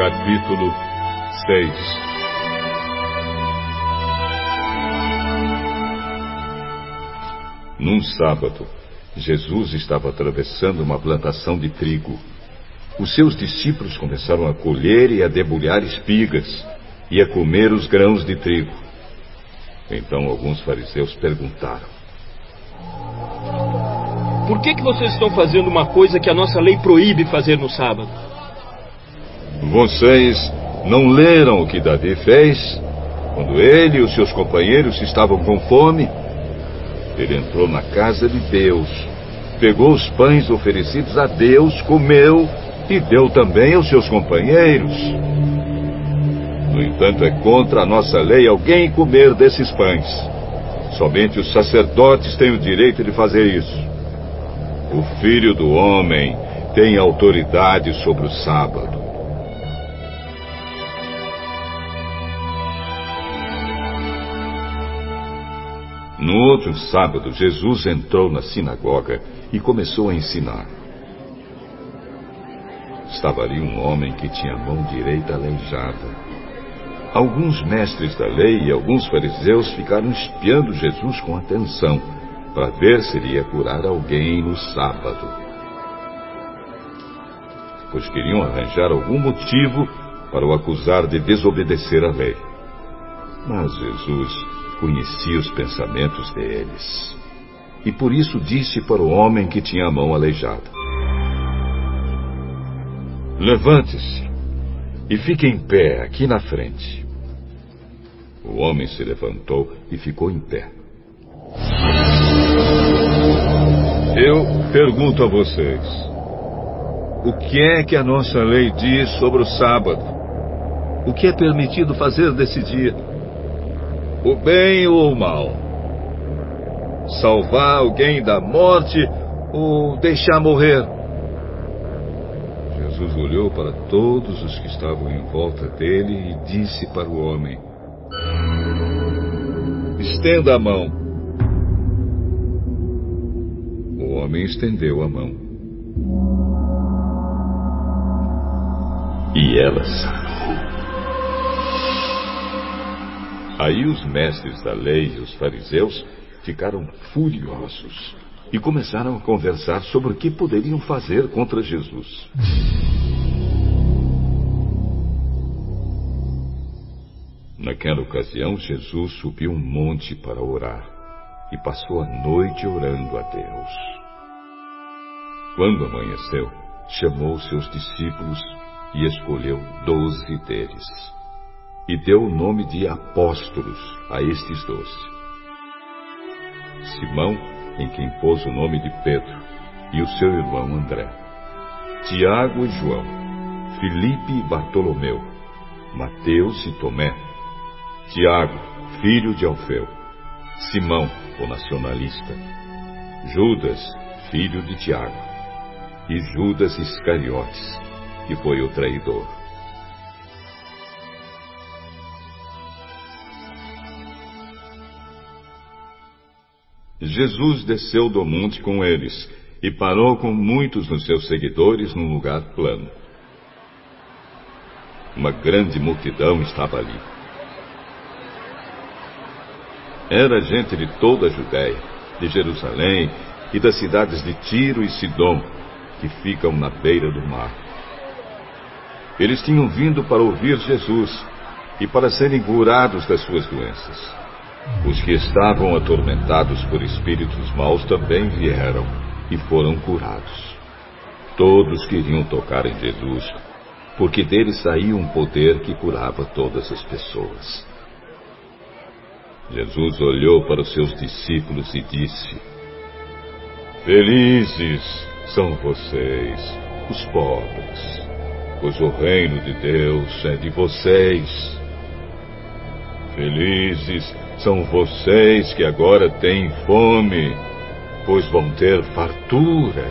Capítulo 6 Num sábado, Jesus estava atravessando uma plantação de trigo. Os seus discípulos começaram a colher e a debulhar espigas e a comer os grãos de trigo. Então alguns fariseus perguntaram: Por que, que vocês estão fazendo uma coisa que a nossa lei proíbe fazer no sábado? Vocês não leram o que Davi fez quando ele e os seus companheiros estavam com fome? Ele entrou na casa de Deus, pegou os pães oferecidos a Deus, comeu e deu também aos seus companheiros. No entanto, é contra a nossa lei alguém comer desses pães. Somente os sacerdotes têm o direito de fazer isso. O filho do homem tem autoridade sobre o sábado. No outro sábado, Jesus entrou na sinagoga e começou a ensinar. Estava ali um homem que tinha a mão direita aleijada. Alguns mestres da lei e alguns fariseus ficaram espiando Jesus com atenção para ver se ele ia curar alguém no sábado. Pois queriam arranjar algum motivo para o acusar de desobedecer à lei. Mas Jesus conhecia os pensamentos deles. E por isso disse para o homem que tinha a mão aleijada: Levante-se e fique em pé aqui na frente. O homem se levantou e ficou em pé. Eu pergunto a vocês: o que é que a nossa lei diz sobre o sábado? O que é permitido fazer desse dia? O bem ou o mal? Salvar alguém da morte ou deixar morrer? Jesus olhou para todos os que estavam em volta dele e disse para o homem: Estenda a mão. O homem estendeu a mão. E ela Aí os mestres da lei e os fariseus ficaram furiosos e começaram a conversar sobre o que poderiam fazer contra Jesus. Naquela ocasião, Jesus subiu um monte para orar e passou a noite orando a Deus. Quando amanheceu, chamou seus discípulos e escolheu doze deles e deu o nome de apóstolos a estes doze. Simão, em quem pôs o nome de Pedro, e o seu irmão André. Tiago e João, Filipe e Bartolomeu, Mateus e Tomé, Tiago, filho de Alfeu, Simão, o nacionalista, Judas, filho de Tiago, e Judas Iscariotes, que foi o traidor. Jesus desceu do monte com eles e parou com muitos dos seus seguidores num lugar plano. Uma grande multidão estava ali. Era gente de toda a Judéia, de Jerusalém e das cidades de Tiro e Sidom, que ficam na beira do mar. Eles tinham vindo para ouvir Jesus e para serem curados das suas doenças. Os que estavam atormentados por espíritos maus também vieram e foram curados. Todos queriam tocar em Jesus, porque dele saía um poder que curava todas as pessoas. Jesus olhou para os seus discípulos e disse: Felizes são vocês, os pobres, pois o reino de Deus é de vocês. Felizes são vocês que agora têm fome, pois vão ter fartura.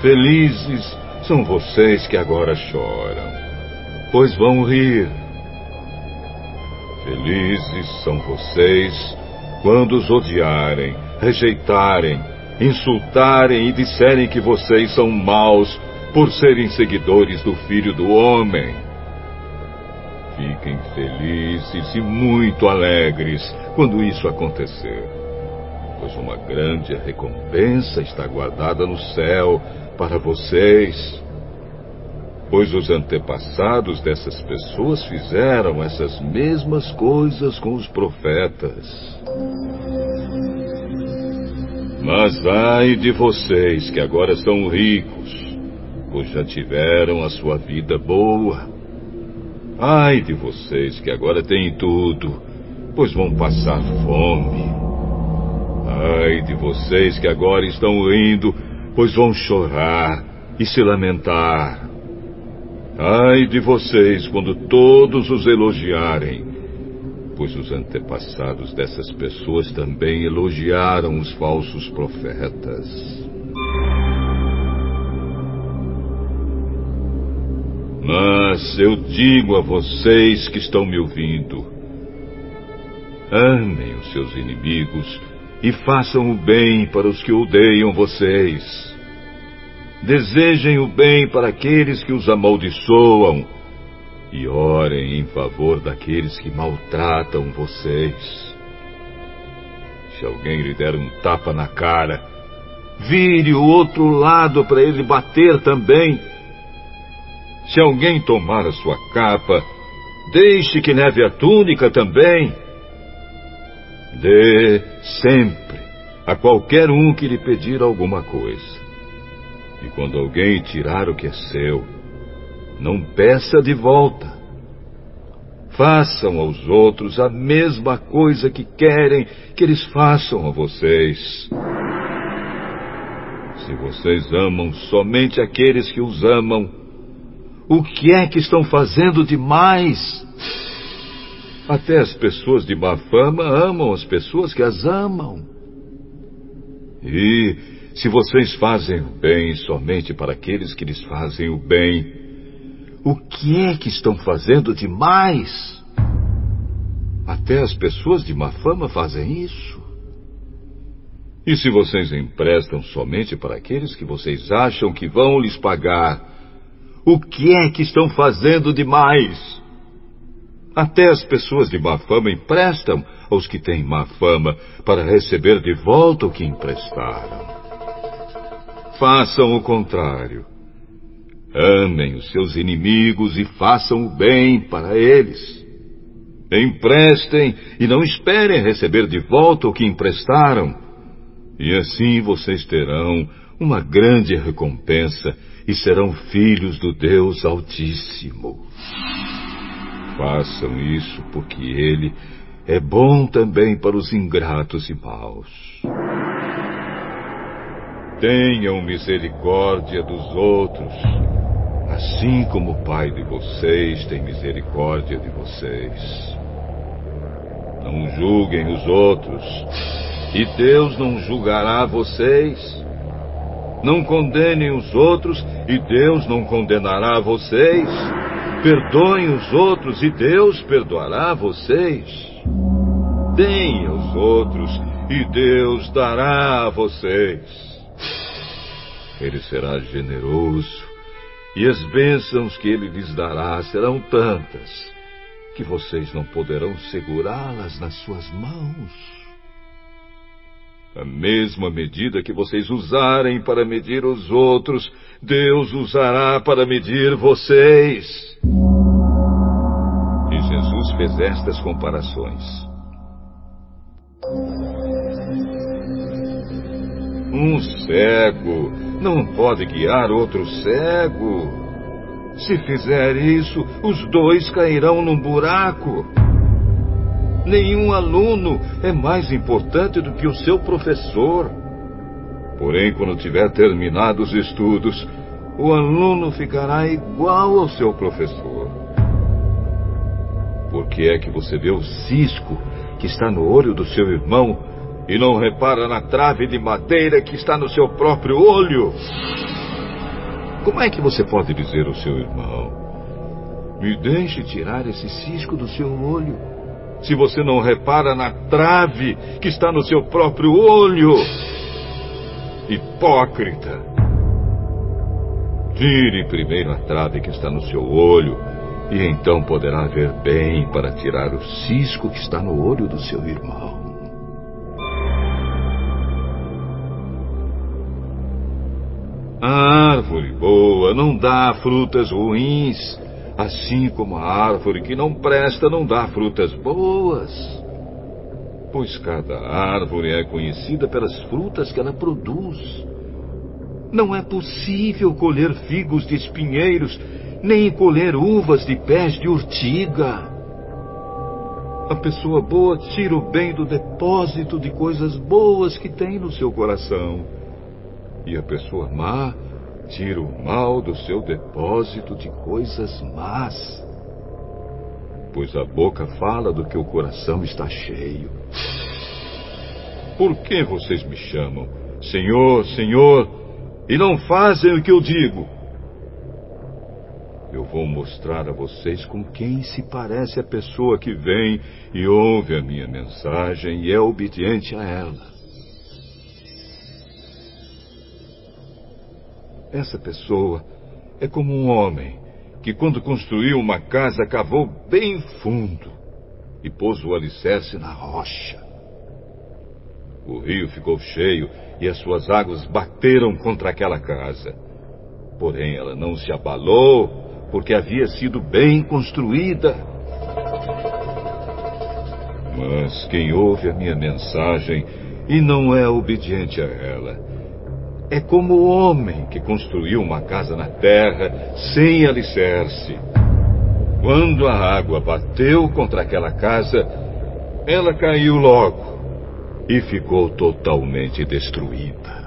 Felizes são vocês que agora choram, pois vão rir. Felizes são vocês quando os odiarem, rejeitarem, insultarem e disserem que vocês são maus por serem seguidores do Filho do Homem. Fiquem felizes e muito alegres quando isso acontecer, pois uma grande recompensa está guardada no céu para vocês. Pois os antepassados dessas pessoas fizeram essas mesmas coisas com os profetas. Mas ai de vocês que agora são ricos, pois já tiveram a sua vida boa. Ai de vocês que agora têm tudo, pois vão passar fome. Ai de vocês que agora estão rindo, pois vão chorar e se lamentar. Ai de vocês quando todos os elogiarem, pois os antepassados dessas pessoas também elogiaram os falsos profetas. Mas eu digo a vocês que estão me ouvindo: amem os seus inimigos e façam o bem para os que odeiam vocês. Desejem o bem para aqueles que os amaldiçoam e orem em favor daqueles que maltratam vocês. Se alguém lhe der um tapa na cara, vire o outro lado para ele bater também. Se alguém tomar a sua capa, deixe que leve a túnica também. Dê sempre a qualquer um que lhe pedir alguma coisa. E quando alguém tirar o que é seu, não peça de volta. Façam aos outros a mesma coisa que querem que eles façam a vocês. Se vocês amam somente aqueles que os amam, o que é que estão fazendo demais? Até as pessoas de má fama amam as pessoas que as amam. E se vocês fazem o bem somente para aqueles que lhes fazem o bem, o que é que estão fazendo demais? Até as pessoas de má fama fazem isso. E se vocês emprestam somente para aqueles que vocês acham que vão lhes pagar, o que é que estão fazendo demais? Até as pessoas de má fama emprestam aos que têm má fama para receber de volta o que emprestaram. Façam o contrário. Amem os seus inimigos e façam o bem para eles. Emprestem e não esperem receber de volta o que emprestaram. E assim vocês terão uma grande recompensa e serão filhos do Deus Altíssimo. Façam isso porque Ele é bom também para os ingratos e maus. Tenham misericórdia dos outros assim como o Pai de vocês tem misericórdia de vocês. Não julguem os outros, e Deus não julgará vocês. Não condenem os outros, e Deus não condenará vocês. Perdoem os outros, e Deus perdoará vocês. Deem aos outros, e Deus dará a vocês. Ele será generoso e as bênçãos que ele lhes dará serão tantas que vocês não poderão segurá-las nas suas mãos. A mesma medida que vocês usarem para medir os outros, Deus usará para medir vocês. E Jesus fez estas comparações. Um cego não pode guiar outro cego. Se fizer isso, os dois cairão num buraco. Nenhum aluno é mais importante do que o seu professor. Porém, quando tiver terminado os estudos, o aluno ficará igual ao seu professor. Por que é que você vê o cisco que está no olho do seu irmão e não repara na trave de madeira que está no seu próprio olho? Como é que você pode dizer ao seu irmão: Me deixe tirar esse cisco do seu olho, se você não repara na trave que está no seu próprio olho? Hipócrita! Tire primeiro a trave que está no seu olho, e então poderá ver bem para tirar o cisco que está no olho do seu irmão. A árvore boa não dá frutas ruins, assim como a árvore que não presta não dá frutas boas pois cada árvore é conhecida pelas frutas que ela produz. Não é possível colher figos de espinheiros, nem colher uvas de pés de urtiga. A pessoa boa tira o bem do depósito de coisas boas que tem no seu coração. E a pessoa má tira o mal do seu depósito de coisas más pois a boca fala do que o coração está cheio. Por que vocês me chamam Senhor, Senhor, e não fazem o que eu digo? Eu vou mostrar a vocês com quem se parece a pessoa que vem e ouve a minha mensagem e é obediente a ela. Essa pessoa é como um homem que, quando construiu uma casa, cavou bem fundo e pôs o alicerce na rocha. O rio ficou cheio e as suas águas bateram contra aquela casa. Porém, ela não se abalou, porque havia sido bem construída. Mas quem ouve a minha mensagem e não é obediente a ela, é como o homem que construiu uma casa na terra sem alicerce. Quando a água bateu contra aquela casa, ela caiu logo e ficou totalmente destruída.